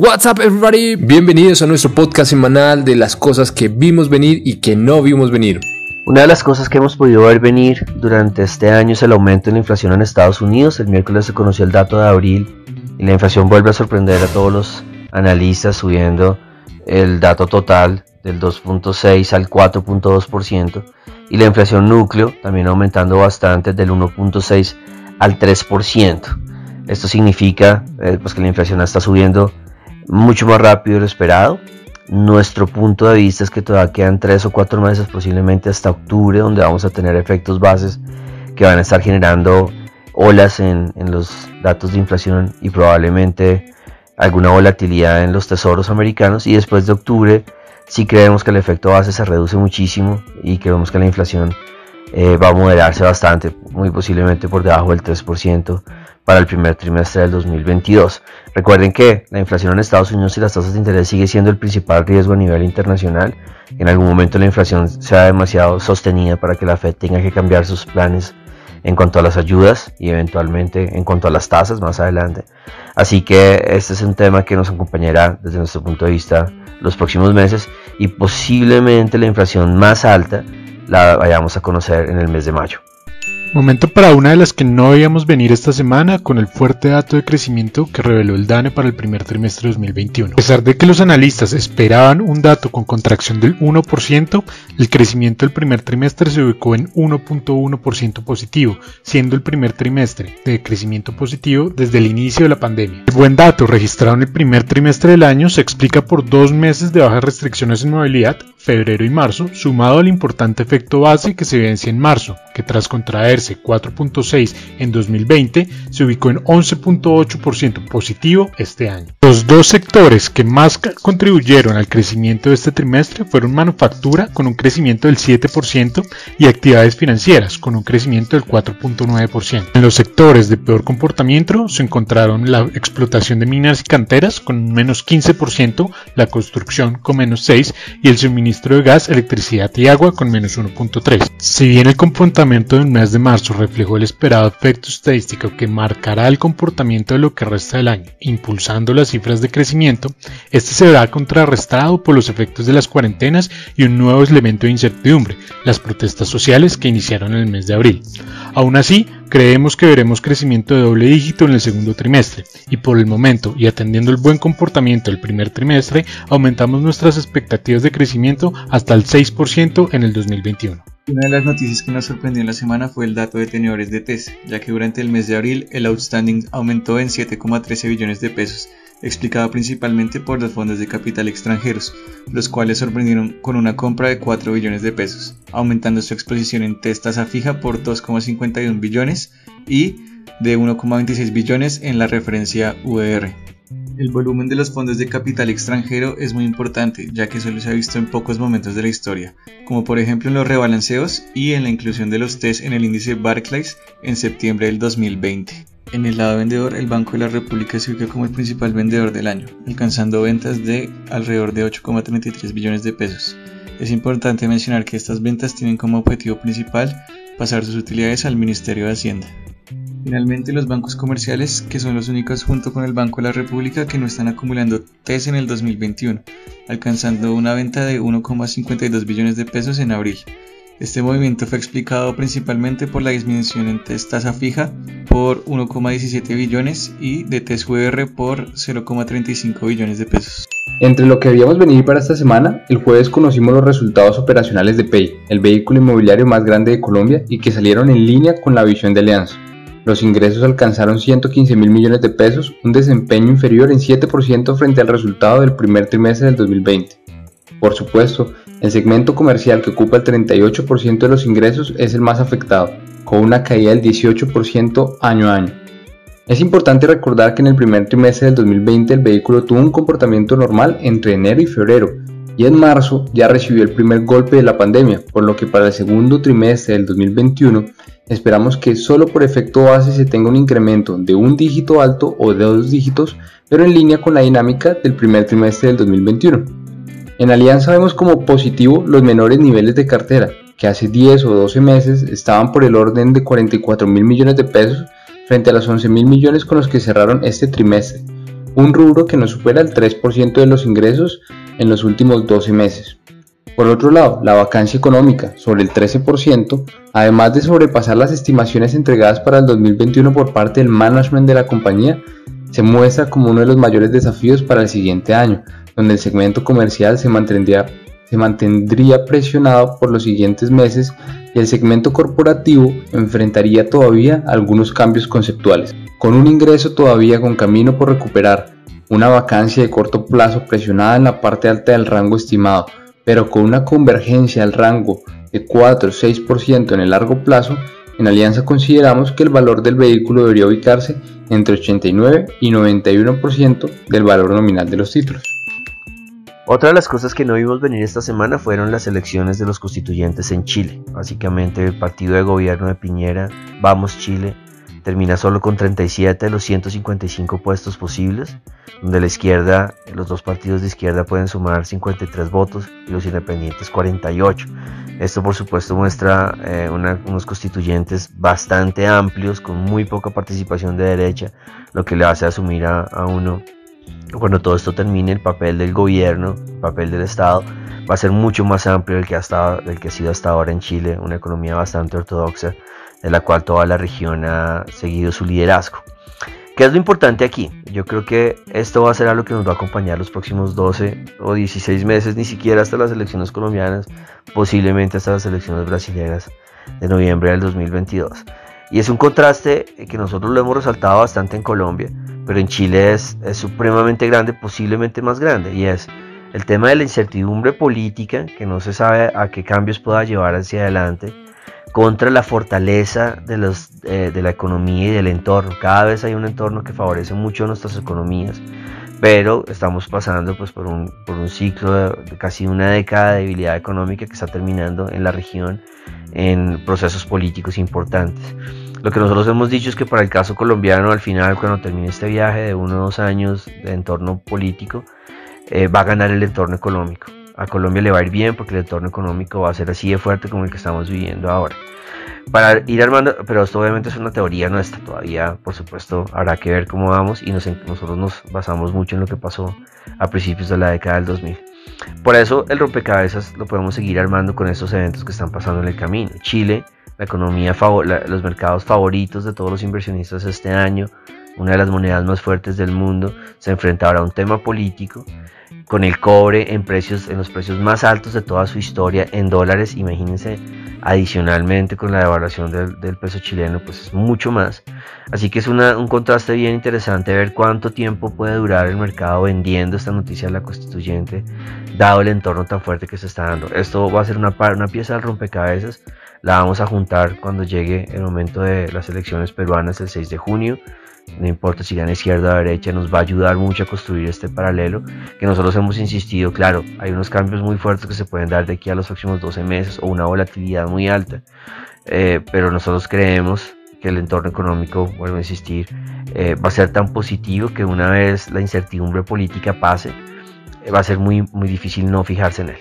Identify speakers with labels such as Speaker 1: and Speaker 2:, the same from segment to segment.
Speaker 1: What's up everybody? Bienvenidos a nuestro podcast semanal de las cosas que vimos venir y que no vimos venir.
Speaker 2: Una de las cosas que hemos podido ver venir durante este año es el aumento de la inflación en Estados Unidos. El miércoles se conoció el dato de abril y la inflación vuelve a sorprender a todos los analistas subiendo el dato total del 2.6 al 4.2% y la inflación núcleo también aumentando bastante del 1.6 al 3%. Esto significa eh, pues que la inflación está subiendo mucho más rápido de lo esperado. Nuestro punto de vista es que todavía quedan tres o cuatro meses, posiblemente hasta octubre, donde vamos a tener efectos bases que van a estar generando olas en, los datos de inflación y probablemente alguna volatilidad en los tesoros americanos. Y después de octubre, sí creemos que el efecto base se reduce muchísimo y creemos que la inflación eh, va a moderarse bastante, muy posiblemente por debajo del 3% para el primer trimestre del 2022. Recuerden que la inflación en Estados Unidos y las tasas de interés sigue siendo el principal riesgo a nivel internacional. En algún momento la inflación sea demasiado sostenida para que la Fed tenga que cambiar sus planes en cuanto a las ayudas y eventualmente en cuanto a las tasas más adelante. Así que este es un tema que nos acompañará desde nuestro punto de vista los próximos meses y posiblemente la inflación más alta la vayamos a conocer en el mes de mayo.
Speaker 3: Momento para una de las que no veíamos venir esta semana con el fuerte dato de crecimiento que reveló el DANE para el primer trimestre de 2021. A pesar de que los analistas esperaban un dato con contracción del 1%, el crecimiento del primer trimestre se ubicó en 1.1% positivo, siendo el primer trimestre de crecimiento positivo desde el inicio de la pandemia. El buen dato registrado en el primer trimestre del año se explica por dos meses de bajas restricciones en movilidad, febrero y marzo, sumado al importante efecto base que se evidencia en marzo, que tras contraerse 4.6 en 2020, se ubicó en 11.8% positivo este año. Los dos sectores que más contribuyeron al crecimiento de este trimestre fueron manufactura con un crecimiento del 7% y actividades financieras con un crecimiento del 4.9%. En los sectores de peor comportamiento se encontraron la explotación de minas y canteras con menos 15%, la construcción con menos 6% y el suministro de gas, electricidad y agua con menos 1.3. Si bien el comportamiento del mes de marzo reflejó el esperado efecto estadístico que marcará el comportamiento de lo que resta del año, impulsando las cifras de crecimiento, este se verá contrarrestado por los efectos de las cuarentenas y un nuevo elemento de incertidumbre, las protestas sociales que iniciaron en el mes de abril. Aún así, Creemos que veremos crecimiento de doble dígito en el segundo trimestre y por el momento y atendiendo el buen comportamiento del primer trimestre, aumentamos nuestras expectativas de crecimiento hasta el 6% en el 2021.
Speaker 4: Una de las noticias que nos sorprendió en la semana fue el dato de tenedores de TES, ya que durante el mes de abril el outstanding aumentó en 7,13 billones de pesos, explicado principalmente por los fondos de capital extranjeros, los cuales sorprendieron con una compra de 4 billones de pesos, aumentando su exposición en tasa fija por 2,51 billones y de 1,26 billones en la referencia UER. El volumen de los fondos de capital extranjero es muy importante, ya que solo se ha visto en pocos momentos de la historia, como por ejemplo en los rebalanceos y en la inclusión de los TES en el índice Barclays en septiembre del 2020. En el lado vendedor, el Banco de la República se como el principal vendedor del año, alcanzando ventas de alrededor de 8,33 billones de pesos. Es importante mencionar que estas ventas tienen como objetivo principal pasar sus utilidades al Ministerio de Hacienda. Finalmente, los bancos comerciales, que son los únicos junto con el Banco de la República que no están acumulando TES en el 2021, alcanzando una venta de 1,52 billones de pesos en abril, este movimiento fue explicado principalmente por la disminución en test tasa fija por 1,17 billones y de test UR por 0,35 billones de pesos.
Speaker 1: Entre lo que debíamos venir para esta semana, el jueves conocimos los resultados operacionales de Pay, el vehículo inmobiliario más grande de Colombia y que salieron en línea con la visión de Alianza. Los ingresos alcanzaron 115 mil millones de pesos, un desempeño inferior en 7% frente al resultado del primer trimestre del 2020. Por supuesto, el segmento comercial que ocupa el 38% de los ingresos es el más afectado, con una caída del 18% año a año. Es importante recordar que en el primer trimestre del 2020 el vehículo tuvo un comportamiento normal entre enero y febrero, y en marzo ya recibió el primer golpe de la pandemia, por lo que para el segundo trimestre del 2021 esperamos que solo por efecto base se tenga un incremento de un dígito alto o de dos dígitos, pero en línea con la dinámica del primer trimestre del 2021. En Alianza vemos como positivo los menores niveles de cartera, que hace 10 o 12 meses estaban por el orden de 44 mil millones de pesos frente a los 11 mil millones con los que cerraron este trimestre, un rubro que no supera el 3% de los ingresos en los últimos 12 meses. Por otro lado, la vacancia económica, sobre el 13%, además de sobrepasar las estimaciones entregadas para el 2021 por parte del management de la compañía, se muestra como uno de los mayores desafíos para el siguiente año, donde el segmento comercial se mantendría, presionado por los siguientes meses y el segmento corporativo enfrentaría todavía algunos cambios conceptuales. Con un ingreso todavía con camino por recuperar, una vacancia de corto plazo presionada en la parte alta del rango estimado, pero con una convergencia al rango de 4-6% en el largo plazo, en Alianza consideramos que el valor del vehículo debería ubicarse entre 89 y 91% del valor nominal de los títulos.
Speaker 2: Otra de las cosas que no vimos venir esta semana fueron las elecciones de los constituyentes en Chile. Básicamente el partido de gobierno de Piñera, Vamos Chile, termina solo con 37 de los 155 puestos posibles, donde la izquierda, los dos partidos de izquierda pueden sumar 53 votos y los independientes 48. Esto por supuesto muestra eh, unos constituyentes bastante amplios, con muy poca participación de derecha, lo que le hace asumir a, a uno cuando todo esto termine, el papel del gobierno, el papel del Estado, va a ser mucho más amplio del que, ha estado, del que ha sido hasta ahora en Chile, una economía bastante ortodoxa, de la cual toda la región ha seguido su liderazgo. ¿Qué es lo importante aquí? Yo creo que esto va a ser algo que nos va a acompañar los próximos 12 o 16 meses, ni siquiera hasta las elecciones colombianas, posiblemente hasta las elecciones brasileñas de noviembre del 2022. Y es un contraste que nosotros lo hemos resaltado bastante en Colombia, pero en Chile es, supremamente grande, posiblemente más grande, y es el tema de la incertidumbre política, que no se sabe a qué cambios pueda llevar hacia adelante, contra la fortaleza de, los, eh, de la economía y del entorno. Cada vez hay un entorno que favorece mucho nuestras economías, pero estamos pasando pues, por, un, por un ciclo de, casi una década de debilidad económica que está terminando en la región en procesos políticos importantes. Lo que nosotros hemos dicho es que para el caso colombiano, al final, cuando termine este viaje de uno o dos años de entorno político, eh, va a ganar el entorno económico. A Colombia le va a ir bien porque el entorno económico va a ser así de fuerte como el que estamos viviendo ahora. Para ir armando, pero esto obviamente es una teoría nuestra, todavía por supuesto habrá que ver cómo vamos y nosotros nos basamos mucho en lo que pasó a principios de la década del 2000. Por eso el rompecabezas lo podemos seguir armando con estos eventos que están pasando en el camino. Chile la economía, los mercados favoritos de todos los inversionistas este año, una de las monedas más fuertes del mundo, se enfrenta ahora a un tema político con el cobre en precios en los precios más altos de toda su historia en dólares. Imagínense adicionalmente con la devaluación del, peso chileno pues es mucho más. Así que es un contraste bien interesante ver cuánto tiempo puede durar el mercado vendiendo esta noticia de la constituyente dado el entorno tan fuerte que se está dando. Esto va a ser una, una pieza del rompecabezas. La vamos a juntar cuando llegue el momento de las elecciones peruanas el 6 de junio no importa si gana izquierda o derecha, nos va a ayudar mucho a construir este paralelo que nosotros hemos insistido, claro, hay unos cambios muy fuertes que se pueden dar de aquí a los próximos 12 meses o una volatilidad muy alta, eh, pero nosotros creemos que el entorno económico, vuelvo a insistir, eh, va a ser tan positivo que una vez la incertidumbre política pase, eh, va a ser muy, muy difícil no fijarse en él.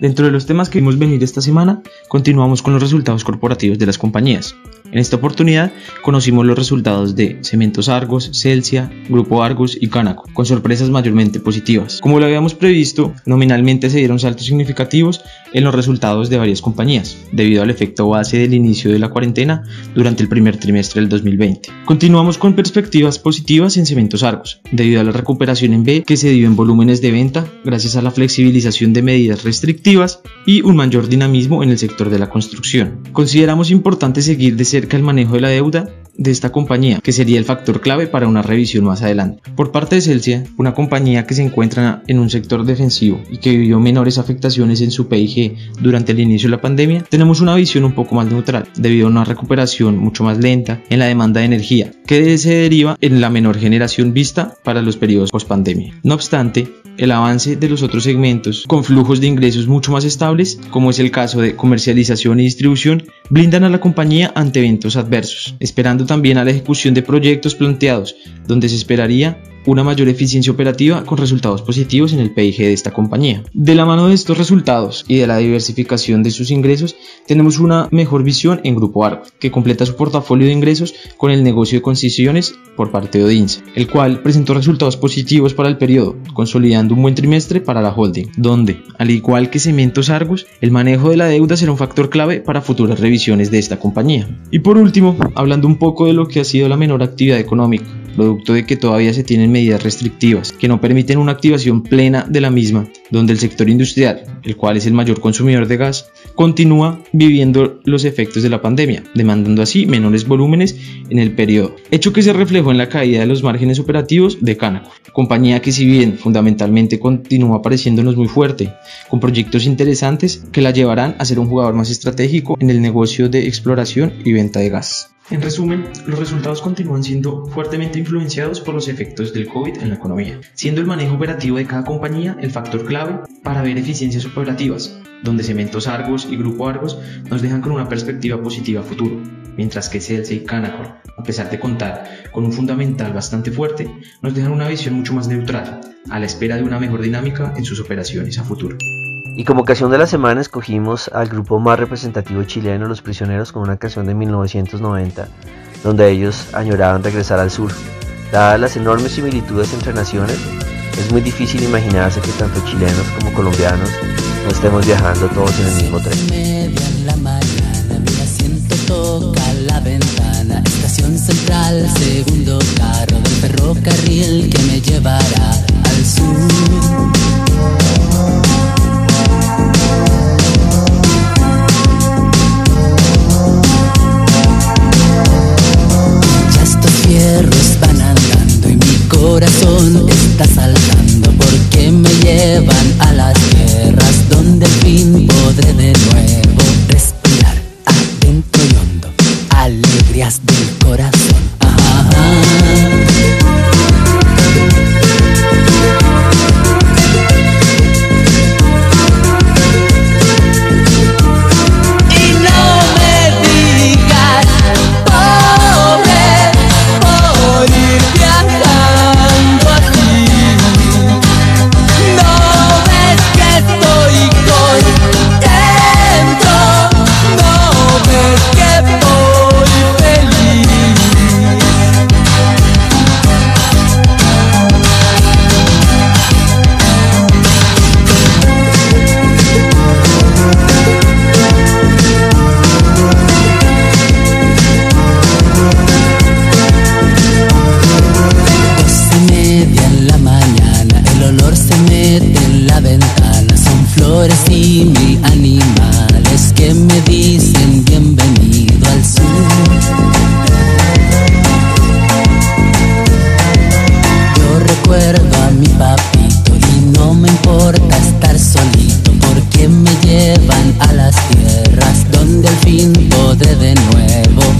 Speaker 5: Dentro de los temas que vimos venir esta semana, continuamos con los resultados corporativos de las compañías. En esta oportunidad conocimos los resultados de Cementos Argos, Celsia, Grupo Argos y Canaco, con sorpresas mayormente positivas. Como lo habíamos previsto, nominalmente se dieron saltos significativos en los resultados de varias compañías, debido al efecto base del inicio de la cuarentena durante el primer trimestre del 2020. Continuamos con perspectivas positivas en Cementos Argos, debido a la recuperación en B que se dio en volúmenes de venta gracias a la flexibilización de medidas restrictivas y un mayor dinamismo en el sector de la construcción. Consideramos importante seguir de el manejo de la deuda de esta compañía, que sería el factor clave para una revisión más adelante. Por parte de Celsia, una compañía que se encuentra en un sector defensivo y que vivió menores afectaciones en su PIG durante el inicio de la pandemia, tenemos una visión un poco más neutral, debido a una recuperación mucho más lenta en la demanda de energía, que se deriva en la menor generación vista para los periodos post pandemia. No obstante, el avance de los otros segmentos con flujos de ingresos mucho más estables, como es el caso de comercialización y distribución, blindan a la compañía ante eventos adversos, esperando también a la ejecución de proyectos planteados, donde se esperaría una mayor eficiencia operativa con resultados positivos en el PIG de esta compañía. De la mano de estos resultados y de la diversificación de sus ingresos, tenemos una mejor visión en Grupo Argos, que completa su portafolio de ingresos con el negocio de concesiones por parte de Odinsa, el cual presentó resultados positivos para el periodo, consolidando un buen trimestre para la holding, donde, al igual que Cementos Argos, el manejo de la deuda será un factor clave para futuras revisiones de esta compañía. Y por último, hablando un poco de lo que ha sido la menor actividad económica, producto de que todavía se tienen medidas restrictivas que no permiten una activación plena de la misma, donde el sector industrial, el cual es el mayor consumidor de gas, continúa viviendo los efectos de la pandemia, demandando así menores volúmenes en el periodo, hecho que se reflejó en la caída de los márgenes operativos de Canacol, compañía que si bien fundamentalmente continúa apareciéndonos muy fuerte, con proyectos interesantes que la llevarán a ser un jugador más estratégico en el negocio de exploración y venta de gas. En resumen, los resultados continúan siendo fuertemente influenciados por los efectos del COVID en la economía, siendo el manejo operativo de cada compañía el factor clave para ver eficiencias operativas, donde Cementos Argos y Grupo Argos nos dejan con una perspectiva positiva a futuro, mientras que Celsius y Canacol, a pesar de contar con un fundamental bastante fuerte, nos dejan una visión mucho más neutral, a la espera de una mejor dinámica en sus operaciones a futuro.
Speaker 2: Y como ocasión de la semana escogimos al grupo más representativo chileno, Los Prisioneros, con una canción de 1990, donde ellos añoraban regresar al sur. Dadas las enormes similitudes entre naciones, es muy difícil imaginarse que tanto chilenos como colombianos no estemos viajando todos en el mismo tren.
Speaker 6: Central, segundo carro del ferrocarril que me llevará corazón está saltando porque me llevan a las guerras donde el fin podré de nuevo. nuevo.